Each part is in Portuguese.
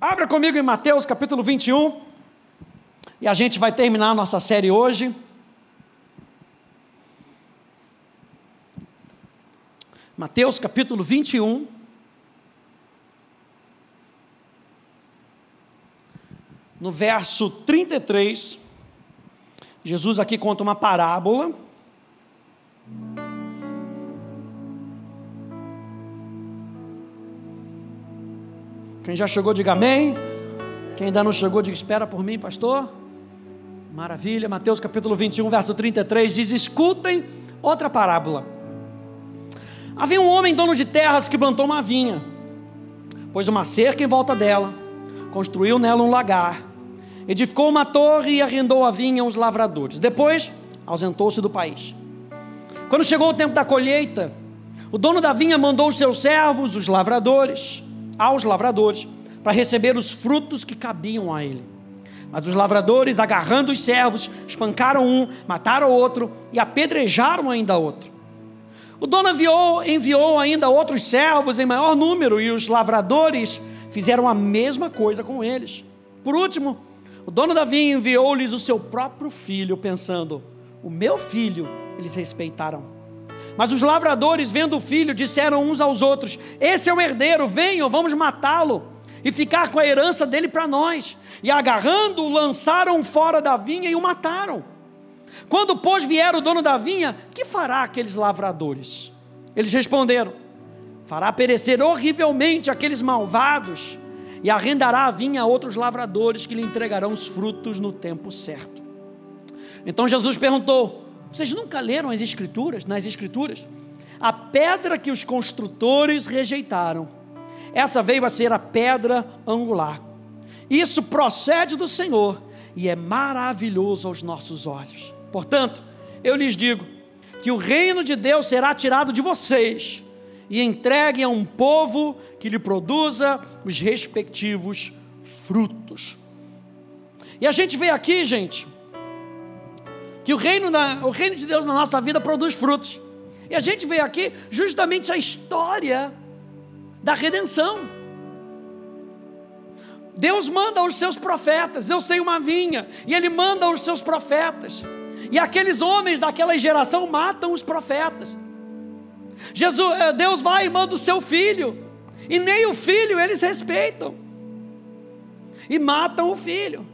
Abra comigo em Mateus capítulo 21. E a gente vai terminar a nossa série hoje. Mateus capítulo 21. No verso 33, Jesus aqui conta uma parábola. Quem já chegou, diga amém. Quem ainda não chegou, diga espera por mim, pastor. Maravilha. Mateus capítulo 21, verso 33 diz: Escutem outra parábola. Havia um homem dono de terras que plantou uma vinha, pôs uma cerca em volta dela, construiu nela um lagar, edificou uma torre e arrendou a vinha aos lavradores. Depois, ausentou-se do país. Quando chegou o tempo da colheita, o dono da vinha mandou os seus servos, os lavradores, aos lavradores para receber os frutos que cabiam a ele. Mas os lavradores, agarrando os servos, espancaram um, mataram outro e apedrejaram ainda outro. O dono enviou, enviou ainda outros servos em maior número e os lavradores fizeram a mesma coisa com eles. Por último, o dono da vinha enviou-lhes o seu próprio filho, pensando: O meu filho eles respeitaram. Mas os lavradores, vendo o filho, disseram uns aos outros: Esse é o herdeiro, venham, vamos matá-lo e ficar com a herança dele para nós. E agarrando-o, lançaram fora da vinha e o mataram. Quando, pois, vier o dono da vinha, que fará aqueles lavradores? Eles responderam: Fará perecer horrivelmente aqueles malvados e arrendará a vinha a outros lavradores que lhe entregarão os frutos no tempo certo. Então Jesus perguntou: vocês nunca leram as Escrituras, nas Escrituras? A pedra que os construtores rejeitaram, essa veio a ser a pedra angular. Isso procede do Senhor e é maravilhoso aos nossos olhos. Portanto, eu lhes digo que o reino de Deus será tirado de vocês e entregue a um povo que lhe produza os respectivos frutos. E a gente vê aqui, gente, que o reino, o reino de Deus na nossa vida produz frutos. E a gente vê aqui justamente a história da redenção. Deus manda os seus profetas, Deus tem uma vinha, e Ele manda os seus profetas. E aqueles homens daquela geração matam os profetas. Jesus, eh, Deus vai e manda o seu filho, e nem o filho eles respeitam, e matam o filho.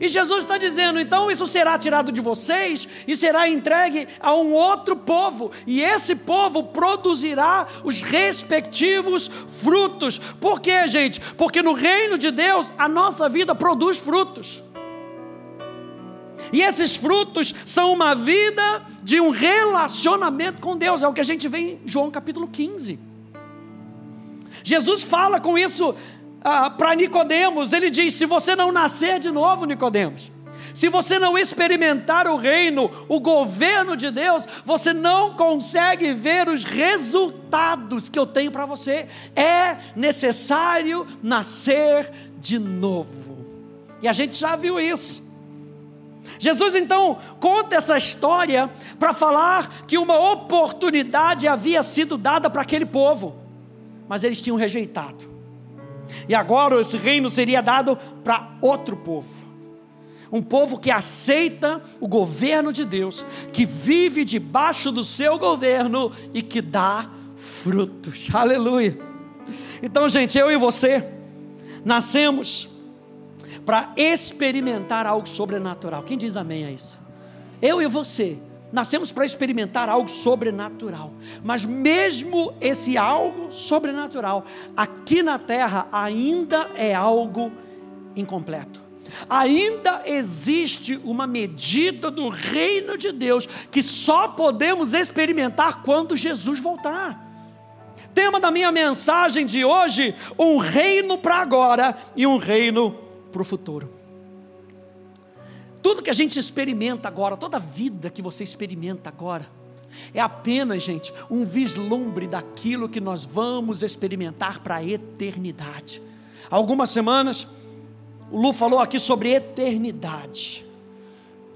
E Jesus está dizendo: então isso será tirado de vocês e será entregue a um outro povo, e esse povo produzirá os respectivos frutos. Por quê, gente? Porque no reino de Deus a nossa vida produz frutos. E esses frutos são uma vida de um relacionamento com Deus, é o que a gente vê em João capítulo 15. Jesus fala com isso ah, para Nicodemos, ele diz: se você não nascer de novo, Nicodemos, se você não experimentar o reino, o governo de Deus, você não consegue ver os resultados que eu tenho para você. É necessário nascer de novo. E a gente já viu isso. Jesus então conta essa história para falar que uma oportunidade havia sido dada para aquele povo, mas eles tinham rejeitado. E agora esse reino seria dado para outro povo. Um povo que aceita o governo de Deus, que vive debaixo do seu governo e que dá frutos. Aleluia. Então, gente, eu e você nascemos para experimentar algo sobrenatural. Quem diz amém a isso? Eu e você nascemos para experimentar algo sobrenatural. Mas mesmo esse algo sobrenatural, aqui na terra ainda é algo incompleto. Ainda existe uma medida do reino de Deus que só podemos experimentar quando Jesus voltar. Tema da minha mensagem de hoje: um reino para agora e um reino para o futuro. Tudo que a gente experimenta agora, toda a vida que você experimenta agora, é apenas, gente, um vislumbre daquilo que nós vamos experimentar para a eternidade. Há algumas semanas, o Lu falou aqui sobre eternidade.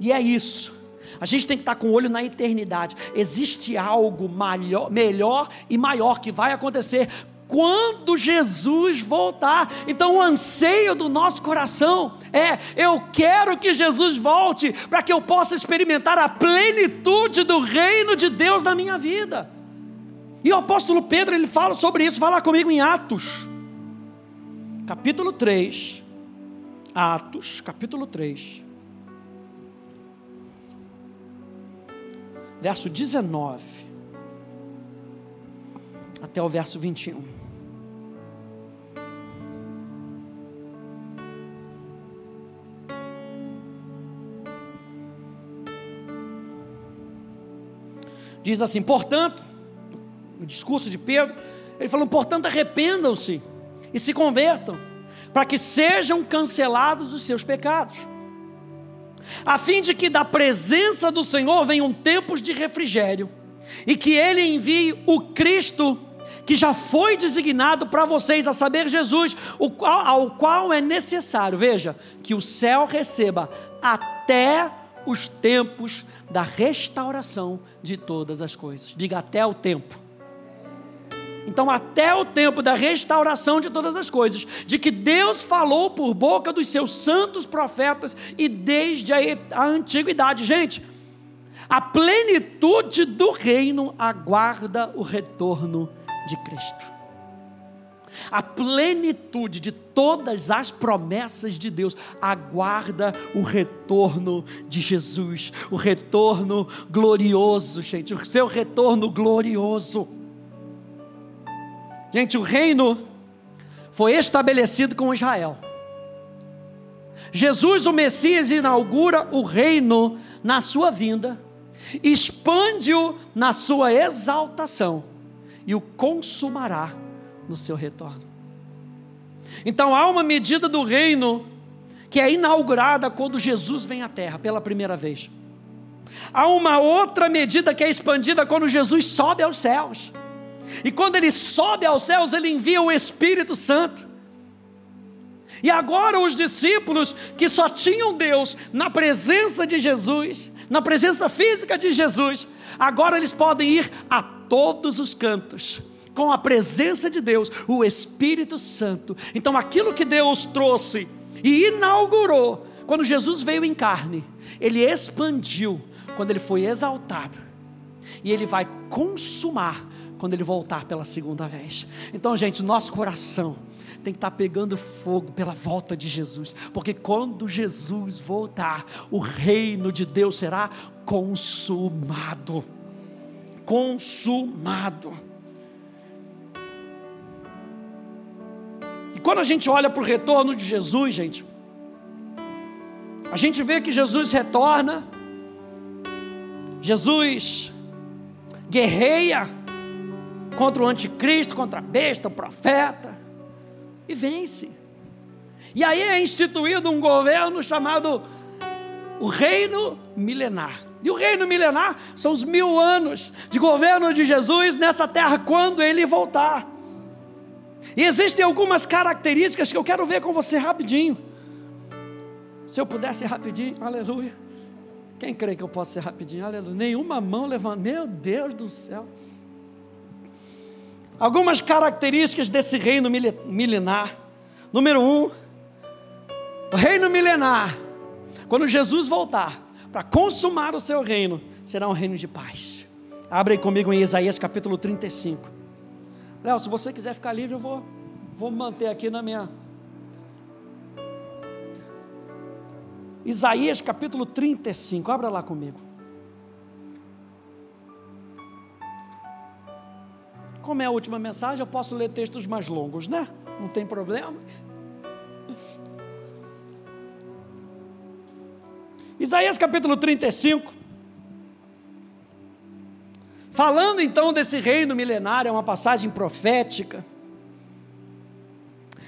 E é isso. A gente tem que estar com o olho na eternidade. Existe algo maior, melhor e maior que vai acontecer quando Jesus voltar. Então, o anseio do nosso coração é: eu quero que Jesus volte para que eu possa experimentar a plenitude do reino de Deus na minha vida. E o apóstolo Pedro, ele fala sobre isso, fala comigo em Atos, capítulo 3. Atos, capítulo 3. Verso 19 até o verso 21. Diz assim: portanto, no discurso de Pedro, ele falou: portanto, arrependam-se e se convertam, para que sejam cancelados os seus pecados, a fim de que da presença do Senhor venham tempos de refrigério, e que Ele envie o Cristo que já foi designado para vocês, a saber, Jesus, qual, ao qual é necessário, veja, que o céu receba até os tempos da restauração de todas as coisas. Diga até o tempo. Então, até o tempo da restauração de todas as coisas, de que Deus falou por boca dos seus santos profetas e desde a, a antiguidade. Gente, a plenitude do reino aguarda o retorno de Cristo a plenitude de todas as promessas de Deus, aguarda o retorno de Jesus, o retorno glorioso, gente, o seu retorno glorioso. Gente, o reino foi estabelecido com Israel. Jesus, o Messias, inaugura o reino na sua vinda, expande-o na sua exaltação e o consumará no seu retorno. Então há uma medida do reino que é inaugurada quando Jesus vem à terra pela primeira vez. Há uma outra medida que é expandida quando Jesus sobe aos céus. E quando ele sobe aos céus, ele envia o Espírito Santo. E agora os discípulos que só tinham Deus na presença de Jesus, na presença física de Jesus, agora eles podem ir a todos os cantos com a presença de Deus, o Espírito Santo. Então, aquilo que Deus trouxe e inaugurou, quando Jesus veio em carne, ele expandiu quando ele foi exaltado, e ele vai consumar quando ele voltar pela segunda vez. Então, gente, nosso coração tem que estar pegando fogo pela volta de Jesus, porque quando Jesus voltar, o reino de Deus será consumado. Consumado. Quando a gente olha para o retorno de Jesus, gente, a gente vê que Jesus retorna, Jesus guerreia contra o anticristo, contra a besta, o profeta, e vence. E aí é instituído um governo chamado o Reino Milenar. E o Reino Milenar são os mil anos de governo de Jesus nessa terra quando ele voltar. E existem algumas características que eu quero ver com você rapidinho. Se eu pudesse rapidinho, aleluia. Quem crê que eu posso ser rapidinho? Aleluia. Nenhuma mão levanta. Meu Deus do céu. Algumas características desse reino milenar. Número um, o reino milenar, quando Jesus voltar para consumar o seu reino, será um reino de paz. Abre comigo em Isaías capítulo 35. Léo, se você quiser ficar livre, eu vou, vou manter aqui na minha. Isaías capítulo 35, abra lá comigo. Como é a última mensagem, eu posso ler textos mais longos, né? Não tem problema. Isaías capítulo 35. Falando então desse reino milenário, é uma passagem profética.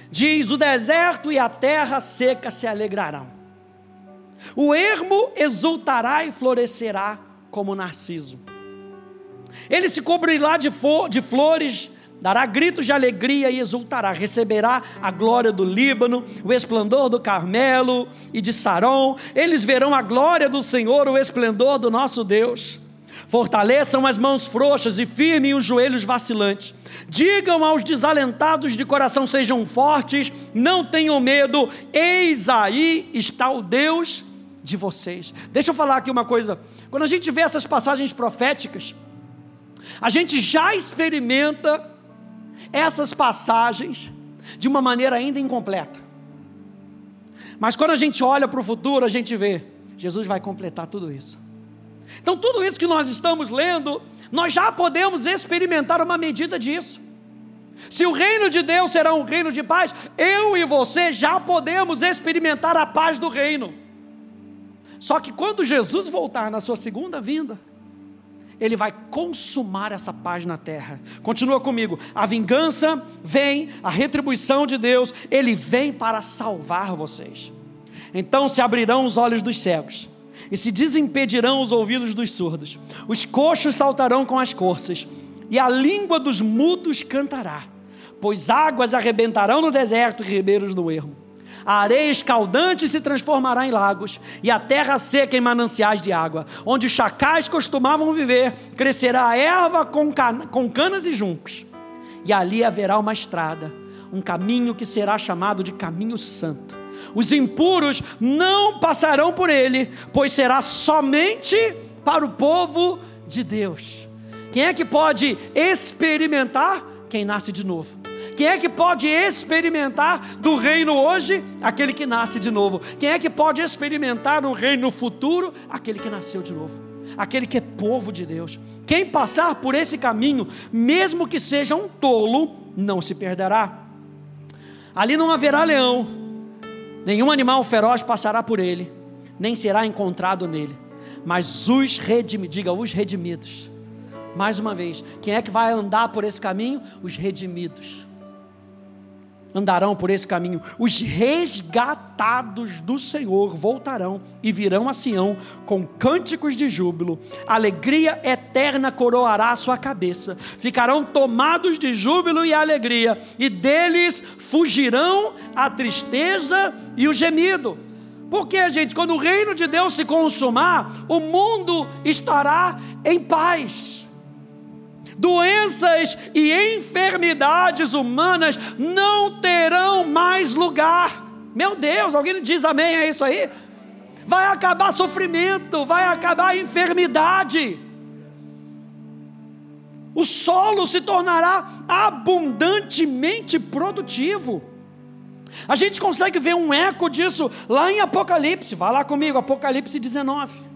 Diz: O deserto e a terra seca se alegrarão, o ermo exultará e florescerá como narciso. Ele se cobrirá de, de flores, dará gritos de alegria e exultará, receberá a glória do Líbano, o esplendor do Carmelo e de Saron. Eles verão a glória do Senhor, o esplendor do nosso Deus. Fortaleçam as mãos frouxas e firmem os joelhos vacilantes. Digam aos desalentados de coração: sejam fortes, não tenham medo, eis aí está o Deus de vocês. Deixa eu falar aqui uma coisa. Quando a gente vê essas passagens proféticas, a gente já experimenta essas passagens de uma maneira ainda incompleta. Mas quando a gente olha para o futuro, a gente vê, Jesus vai completar tudo isso. Então, tudo isso que nós estamos lendo, nós já podemos experimentar uma medida disso. Se o reino de Deus será um reino de paz, eu e você já podemos experimentar a paz do reino. Só que quando Jesus voltar na sua segunda vinda, ele vai consumar essa paz na terra. Continua comigo. A vingança vem, a retribuição de Deus, ele vem para salvar vocês. Então se abrirão os olhos dos cegos e se desimpedirão os ouvidos dos surdos. Os coxos saltarão com as corças, e a língua dos mudos cantará, pois águas arrebentarão no deserto e ribeiros no ermo. A areia escaldante se transformará em lagos, e a terra seca em mananciais de água. Onde os chacais costumavam viver, crescerá erva com, com canas e juncos. E ali haverá uma estrada, um caminho que será chamado de caminho santo os impuros não passarão por ele, pois será somente para o povo de Deus. Quem é que pode experimentar? Quem nasce de novo. Quem é que pode experimentar do reino hoje? Aquele que nasce de novo. Quem é que pode experimentar o reino futuro? Aquele que nasceu de novo. Aquele que é povo de Deus. Quem passar por esse caminho, mesmo que seja um tolo, não se perderá. Ali não haverá leão, Nenhum animal feroz passará por ele, nem será encontrado nele. Mas os redimidos, diga os redimidos. Mais uma vez, quem é que vai andar por esse caminho? Os redimidos andarão por esse caminho. Os resgatados do Senhor voltarão e virão a Sião com cânticos de júbilo. Alegria eterna coroará a sua cabeça. Ficarão tomados de júbilo e alegria, e deles fugirão a tristeza e o gemido. Porque, gente, quando o reino de Deus se consumar, o mundo estará em paz doenças e enfermidades humanas não terão mais lugar. Meu Deus, alguém diz amém a isso aí? Vai acabar sofrimento, vai acabar enfermidade. O solo se tornará abundantemente produtivo. A gente consegue ver um eco disso lá em Apocalipse. Vai lá comigo, Apocalipse 19.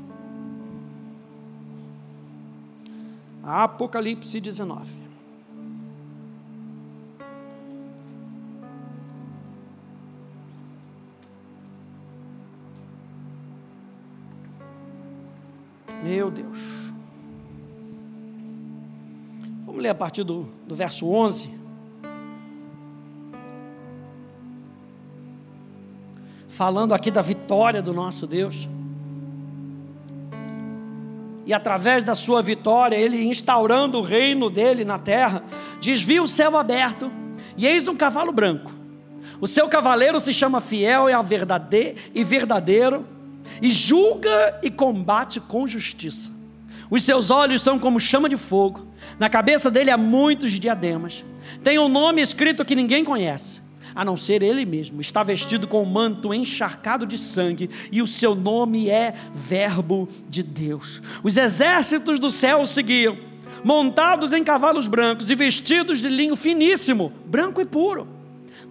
Apocalipse 19. Meu Deus. Vamos ler a partir do, do verso 11. Falando aqui da vitória do nosso Deus e através da sua vitória, ele instaurando o reino dele na terra, desvia o céu aberto, e eis um cavalo branco. O seu cavaleiro se chama fiel e verdadeiro, e julga e combate com justiça. Os seus olhos são como chama de fogo, na cabeça dele há muitos diademas. Tem um nome escrito que ninguém conhece a não ser ele mesmo. Está vestido com um manto encharcado de sangue, e o seu nome é Verbo de Deus. Os exércitos do céu o seguiam, montados em cavalos brancos e vestidos de linho finíssimo, branco e puro.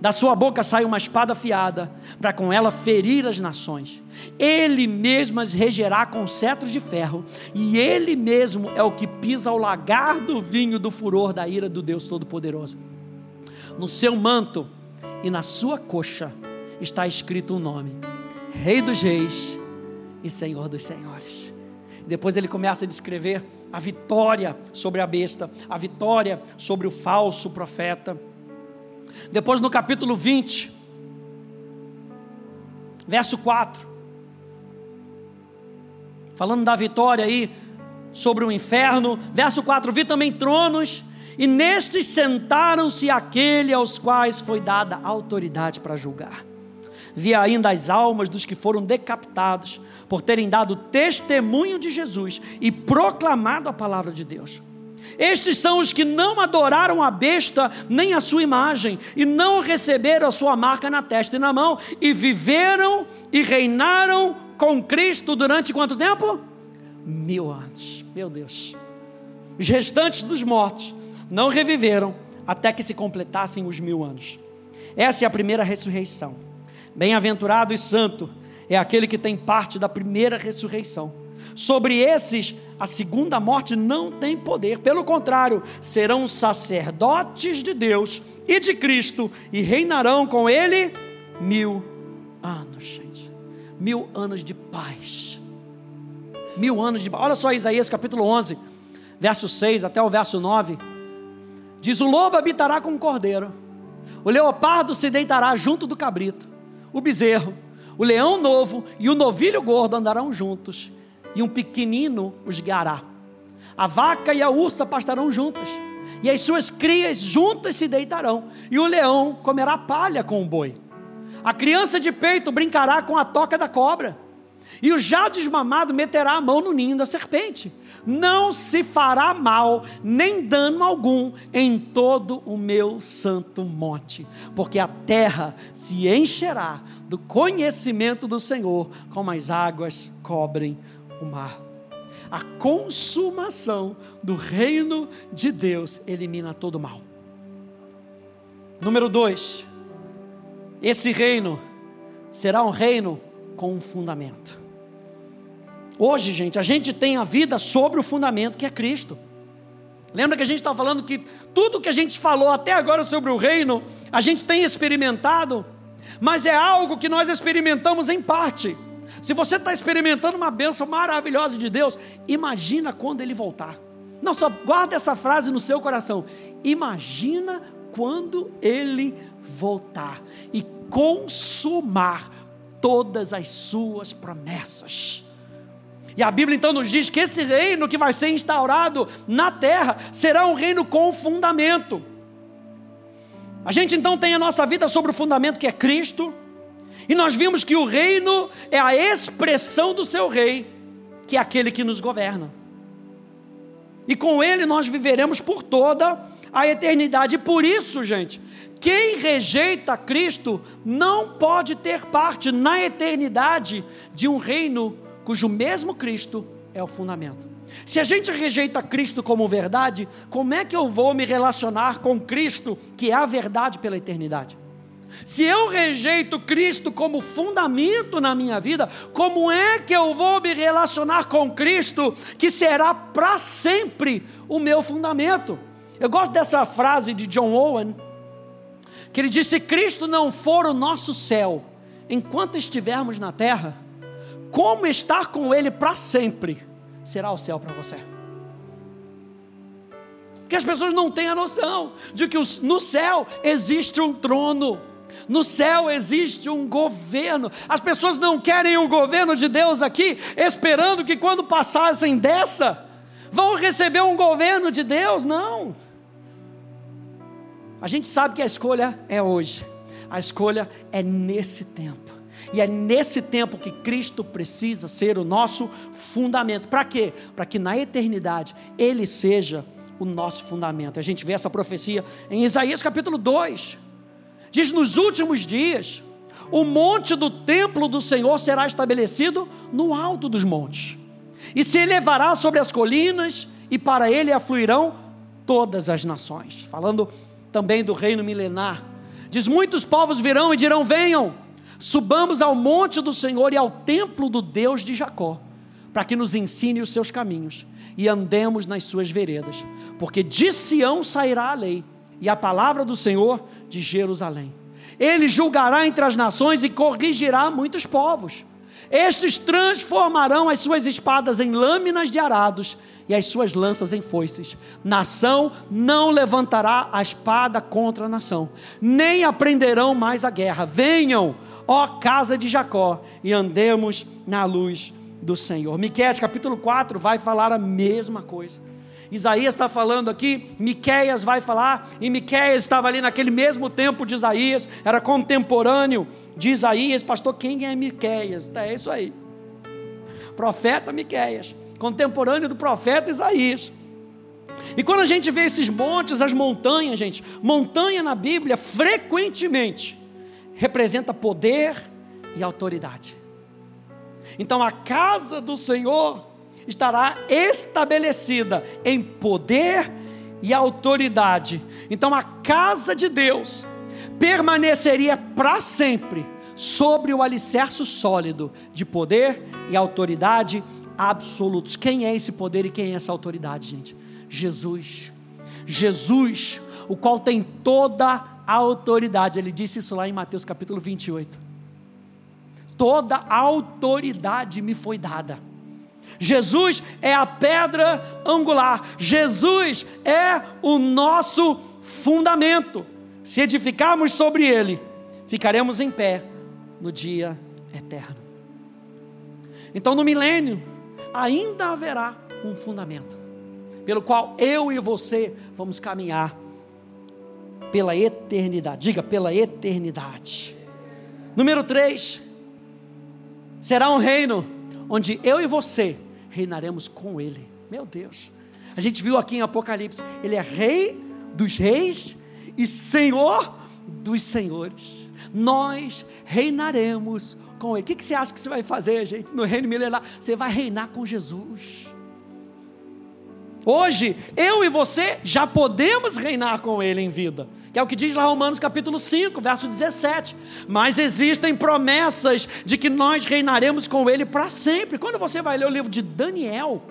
Da sua boca sai uma espada afiada, para com ela ferir as nações. Ele mesmo as regerá com cetros de ferro, e ele mesmo é o que pisa o lagar do vinho do furor da ira do Deus Todo-Poderoso. No seu manto e na sua coxa está escrito um nome: Rei dos Reis e Senhor dos Senhores. Depois ele começa a descrever a vitória sobre a besta, a vitória sobre o falso profeta. Depois no capítulo 20, verso 4, falando da vitória aí sobre o inferno, verso 4: vi também tronos e nestes sentaram-se aquele aos quais foi dada autoridade para julgar. Vi ainda as almas dos que foram decapitados por terem dado testemunho de Jesus e proclamado a palavra de Deus. Estes são os que não adoraram a besta nem a sua imagem, e não receberam a sua marca na testa e na mão, e viveram e reinaram com Cristo durante quanto tempo? Mil anos. Meu Deus. Os restantes dos mortos não reviveram até que se completassem os mil anos. Essa é a primeira ressurreição. Bem-aventurado e santo é aquele que tem parte da primeira ressurreição. Sobre esses, a segunda morte não tem poder, pelo contrário, serão sacerdotes de Deus e de Cristo e reinarão com Ele mil anos, gente. Mil anos de paz. Mil anos de paz. Olha só Isaías capítulo 11, verso 6 até o verso 9. Diz: O lobo habitará com o cordeiro, o leopardo se deitará junto do cabrito, o bezerro, o leão novo e o novilho gordo andarão juntos e um pequenino os guiará. A vaca e a ursa pastarão juntas, e as suas crias juntas se deitarão, e o leão comerá palha com o boi. A criança de peito brincará com a toca da cobra, e o já desmamado meterá a mão no ninho da serpente. Não se fará mal, nem dano algum em todo o meu santo monte, porque a terra se encherá do conhecimento do Senhor, como as águas cobrem o mar. A consumação do reino de Deus elimina todo o mal. Número dois, esse reino será um reino com um fundamento. Hoje, gente, a gente tem a vida sobre o fundamento que é Cristo. Lembra que a gente está falando que tudo que a gente falou até agora sobre o reino, a gente tem experimentado, mas é algo que nós experimentamos em parte. Se você está experimentando uma bênção maravilhosa de Deus, imagina quando ele voltar. Não, só guarda essa frase no seu coração. Imagina quando ele voltar e consumar todas as suas promessas. E a Bíblia então nos diz que esse reino que vai ser instaurado na terra será um reino com fundamento. A gente então tem a nossa vida sobre o fundamento que é Cristo, e nós vimos que o reino é a expressão do seu rei, que é aquele que nos governa. E com ele nós viveremos por toda a eternidade. E por isso, gente, quem rejeita Cristo não pode ter parte na eternidade de um reino cujo mesmo Cristo é o fundamento. Se a gente rejeita Cristo como verdade, como é que eu vou me relacionar com Cristo, que é a verdade pela eternidade? Se eu rejeito Cristo como fundamento na minha vida, como é que eu vou me relacionar com Cristo, que será para sempre o meu fundamento? Eu gosto dessa frase de John Owen, que ele disse: Se Cristo não for o nosso céu, enquanto estivermos na terra, como estar com Ele para sempre será o céu para você? Porque as pessoas não têm a noção de que no céu existe um trono no céu existe um governo. As pessoas não querem o governo de Deus aqui, esperando que quando passassem dessa, vão receber um governo de Deus. Não. A gente sabe que a escolha é hoje. A escolha é nesse tempo. E é nesse tempo que Cristo precisa ser o nosso fundamento. Para quê? Para que na eternidade Ele seja o nosso fundamento. A gente vê essa profecia em Isaías capítulo 2. Diz: nos últimos dias, o monte do templo do Senhor será estabelecido no alto dos montes, e se elevará sobre as colinas, e para ele afluirão todas as nações. Falando também do reino milenar. Diz: muitos povos virão e dirão: venham, subamos ao monte do Senhor e ao templo do Deus de Jacó, para que nos ensine os seus caminhos e andemos nas suas veredas, porque de Sião sairá a lei e a palavra do Senhor de Jerusalém. Ele julgará entre as nações e corrigirá muitos povos. Estes transformarão as suas espadas em lâminas de arados e as suas lanças em foices. Nação não levantará a espada contra a nação, nem aprenderão mais a guerra. Venham, ó casa de Jacó, e andemos na luz do Senhor. Miqueias capítulo 4 vai falar a mesma coisa. Isaías está falando aqui, Miqueias vai falar, e Miqueias estava ali naquele mesmo tempo de Isaías, era contemporâneo de Isaías. Pastor, quem é Miqueias? É isso aí. Profeta Miqueias, contemporâneo do profeta Isaías. E quando a gente vê esses montes, as montanhas, gente, montanha na Bíblia frequentemente representa poder e autoridade. Então a casa do Senhor estará estabelecida em poder e autoridade. Então a casa de Deus permaneceria para sempre sobre o alicerce sólido de poder e autoridade absolutos. Quem é esse poder e quem é essa autoridade, gente? Jesus. Jesus, o qual tem toda a autoridade. Ele disse isso lá em Mateus capítulo 28. Toda autoridade me foi dada. Jesus é a pedra angular. Jesus é o nosso fundamento. Se edificarmos sobre ele, ficaremos em pé no dia eterno. Então, no milênio, ainda haverá um fundamento pelo qual eu e você vamos caminhar pela eternidade. Diga, pela eternidade. Número 3. Será um reino onde eu e você reinaremos com Ele. Meu Deus. A gente viu aqui em Apocalipse, Ele é Rei dos Reis e Senhor dos Senhores. Nós reinaremos com Ele. O que, que você acha que você vai fazer, gente, no reino milenar? Você vai reinar com Jesus. Hoje, eu e você já podemos reinar com Ele em vida, que é o que diz lá Romanos capítulo 5, verso 17. Mas existem promessas de que nós reinaremos com Ele para sempre. Quando você vai ler o livro de Daniel,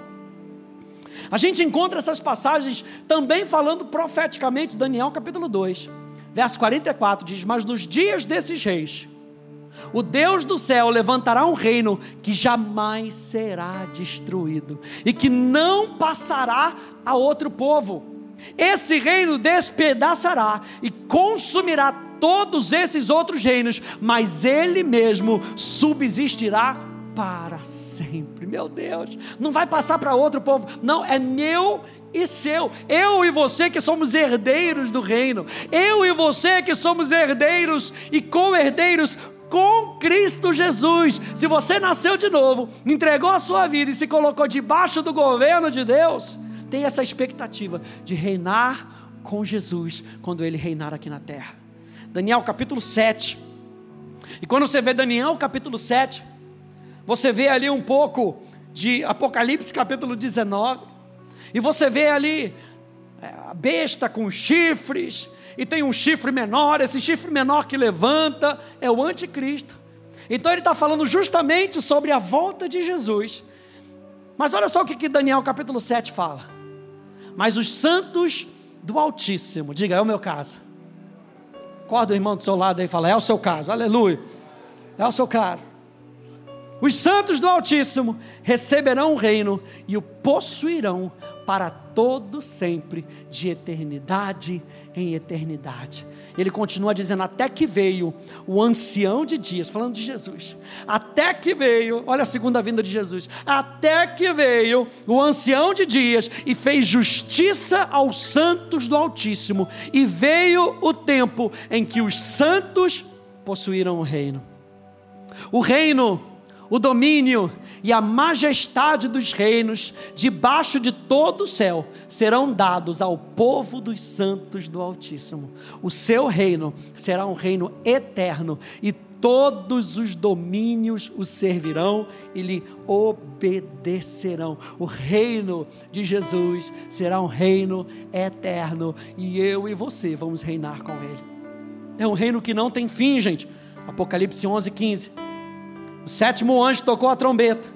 a gente encontra essas passagens também falando profeticamente, Daniel capítulo 2, verso 44 diz: Mas nos dias desses reis, o Deus do céu levantará um reino que jamais será destruído e que não passará a outro povo. Esse reino despedaçará e consumirá todos esses outros reinos, mas ele mesmo subsistirá para sempre. Meu Deus, não vai passar para outro povo, não, é meu e seu. Eu e você que somos herdeiros do reino. Eu e você que somos herdeiros e co-herdeiros com Cristo Jesus. Se você nasceu de novo, entregou a sua vida e se colocou debaixo do governo de Deus, tem essa expectativa de reinar com Jesus quando ele reinar aqui na terra. Daniel capítulo 7. E quando você vê Daniel capítulo 7, você vê ali um pouco de Apocalipse capítulo 19, e você vê ali é, a besta com chifres, e tem um chifre menor, esse chifre menor que levanta é o anticristo. Então ele está falando justamente sobre a volta de Jesus. Mas olha só o que, que Daniel capítulo 7 fala. Mas os santos do Altíssimo, diga, é o meu caso. Acorda o irmão do seu lado aí e fala, é o seu caso, aleluia. É o seu caso. Os santos do Altíssimo receberão o reino e o possuirão para todo sempre, de eternidade em eternidade. Ele continua dizendo: até que veio o ancião de dias, falando de Jesus, até que veio, olha a segunda vinda de Jesus, até que veio o ancião de dias e fez justiça aos santos do Altíssimo, e veio o tempo em que os santos possuíram o reino. O reino o domínio e a majestade dos reinos debaixo de todo o céu serão dados ao povo dos santos do Altíssimo. O seu reino será um reino eterno e todos os domínios o servirão e lhe obedecerão. O reino de Jesus será um reino eterno e eu e você vamos reinar com ele. É um reino que não tem fim, gente. Apocalipse 11, 15. O sétimo anjo tocou a trombeta.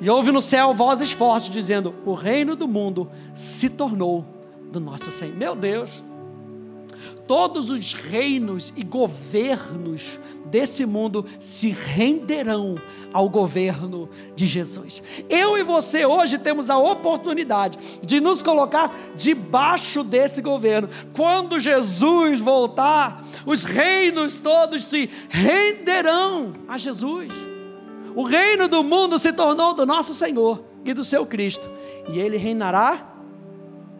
E houve no céu vozes fortes dizendo: O reino do mundo se tornou do nosso Senhor. Meu Deus! Todos os reinos e governos desse mundo se renderão ao governo de Jesus. Eu e você hoje temos a oportunidade de nos colocar debaixo desse governo. Quando Jesus voltar, os reinos todos se renderão a Jesus. O reino do mundo se tornou do nosso Senhor e do seu Cristo, e ele reinará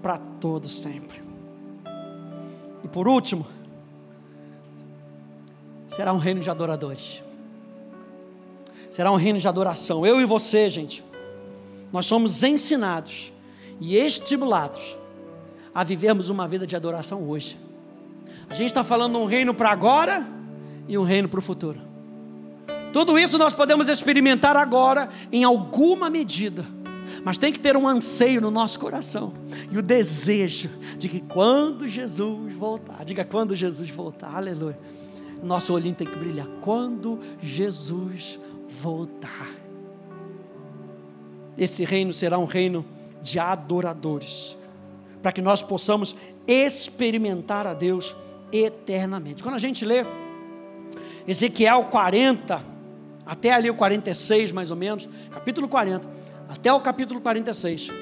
para todo sempre. Por último, será um reino de adoradores. Será um reino de adoração. Eu e você, gente, nós somos ensinados e estimulados a vivermos uma vida de adoração hoje. A gente está falando um reino para agora e um reino para o futuro. Tudo isso nós podemos experimentar agora, em alguma medida, mas tem que ter um anseio no nosso coração e o desejo de que quando Jesus voltar, diga quando Jesus voltar, aleluia, nosso olhinho tem que brilhar. Quando Jesus voltar, esse reino será um reino de adoradores, para que nós possamos experimentar a Deus eternamente. Quando a gente lê Ezequiel 40, até ali o 46 mais ou menos, capítulo 40, até o capítulo 46,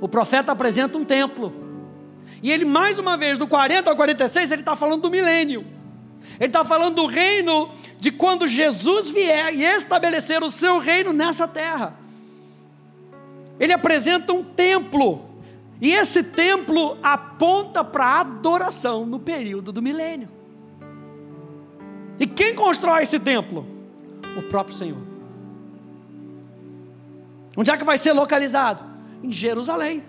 o profeta apresenta um templo. E ele, mais uma vez, do 40 ao 46, ele está falando do milênio. Ele está falando do reino de quando Jesus vier e estabelecer o seu reino nessa terra. Ele apresenta um templo. E esse templo aponta para a adoração no período do milênio. E quem constrói esse templo? O próprio Senhor. Onde é que vai ser localizado? Em Jerusalém.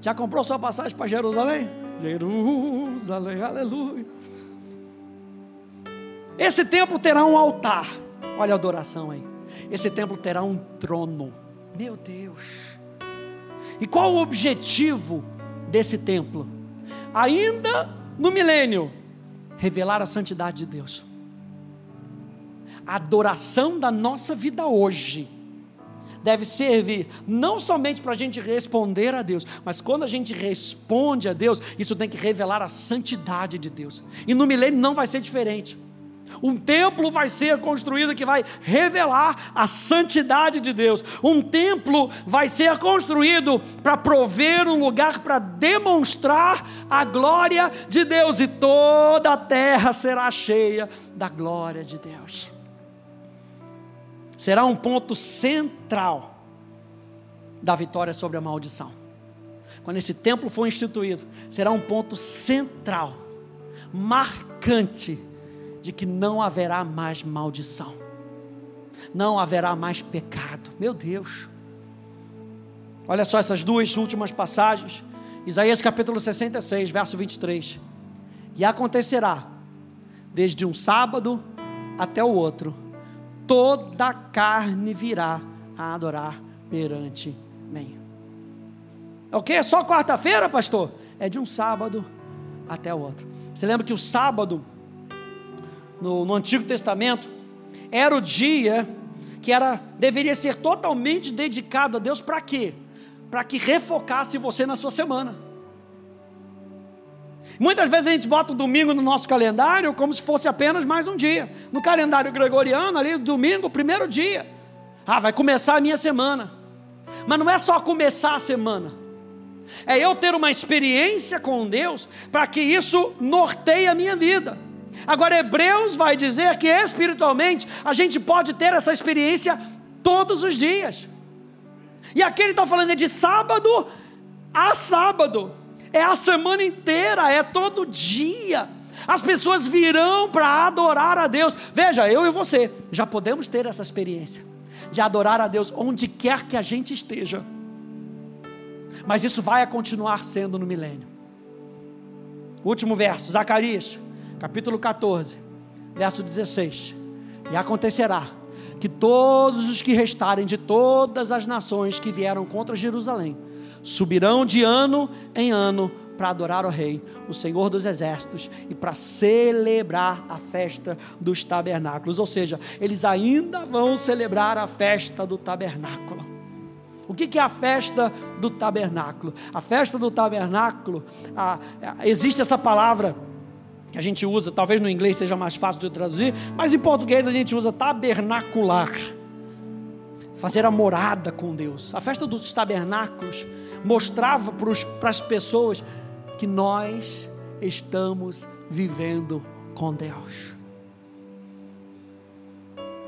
Já comprou sua passagem para Jerusalém? Jerusalém, aleluia. Esse templo terá um altar. Olha a adoração aí. Esse templo terá um trono. Meu Deus. E qual o objetivo desse templo? Ainda no milênio, revelar a santidade de Deus. A adoração da nossa vida hoje deve servir não somente para a gente responder a Deus, mas quando a gente responde a Deus, isso tem que revelar a santidade de Deus. E no milênio não vai ser diferente. Um templo vai ser construído que vai revelar a santidade de Deus. Um templo vai ser construído para prover um lugar para demonstrar a glória de Deus, e toda a terra será cheia da glória de Deus. Será um ponto central da vitória sobre a maldição. Quando esse templo for instituído, será um ponto central, marcante de que não haverá mais maldição, não haverá mais pecado. Meu Deus. Olha só essas duas últimas passagens. Isaías capítulo 66, verso 23. E acontecerá, desde um sábado até o outro, toda carne virá a adorar perante mim. É o que? É só quarta-feira, pastor? É de um sábado até o outro. Você lembra que o sábado no, no Antigo Testamento, era o dia que era deveria ser totalmente dedicado a Deus para quê? Para que refocasse você na sua semana. Muitas vezes a gente bota o domingo no nosso calendário como se fosse apenas mais um dia. No calendário gregoriano, ali, domingo, primeiro dia. Ah, vai começar a minha semana. Mas não é só começar a semana. É eu ter uma experiência com Deus para que isso norteie a minha vida. Agora, Hebreus vai dizer que espiritualmente a gente pode ter essa experiência todos os dias. E aqui ele está falando de sábado a sábado, é a semana inteira, é todo dia. As pessoas virão para adorar a Deus. Veja, eu e você já podemos ter essa experiência de adorar a Deus onde quer que a gente esteja. Mas isso vai continuar sendo no milênio. Último verso, Zacarias capítulo 14, verso 16. E acontecerá que todos os que restarem de todas as nações que vieram contra Jerusalém subirão de ano em ano para adorar o Rei, o Senhor dos Exércitos, e para celebrar a festa dos tabernáculos. Ou seja, eles ainda vão celebrar a festa do tabernáculo. O que é a festa do tabernáculo? A festa do tabernáculo, a, a, existe essa palavra que a gente usa, talvez no inglês seja mais fácil de traduzir, mas em português a gente usa tabernacular. Fazer a morada com Deus. A festa dos tabernáculos mostrava para as pessoas que nós estamos vivendo com Deus.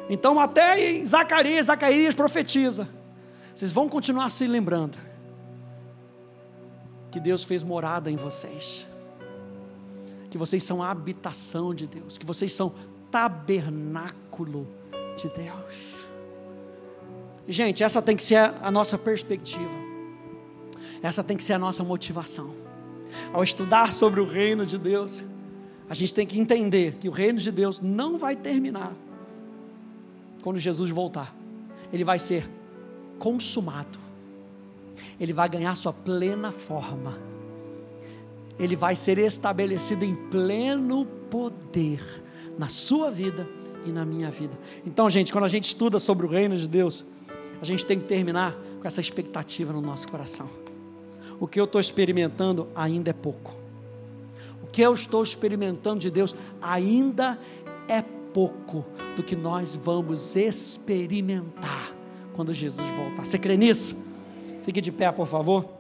Então, até em Zacarias, Zacarias profetiza. Vocês vão continuar se lembrando que Deus fez morada em vocês, que vocês são a habitação de Deus, que vocês são tabernáculo de Deus. Gente, essa tem que ser a nossa perspectiva, essa tem que ser a nossa motivação. Ao estudar sobre o reino de Deus, a gente tem que entender que o reino de Deus não vai terminar quando Jesus voltar, ele vai ser consumado, ele vai ganhar sua plena forma, ele vai ser estabelecido em pleno poder na sua vida e na minha vida. Então, gente, quando a gente estuda sobre o reino de Deus, a gente tem que terminar com essa expectativa no nosso coração. O que eu estou experimentando ainda é pouco. O que eu estou experimentando de Deus ainda é pouco do que nós vamos experimentar quando Jesus voltar. Você crê nisso? Fique de pé, por favor.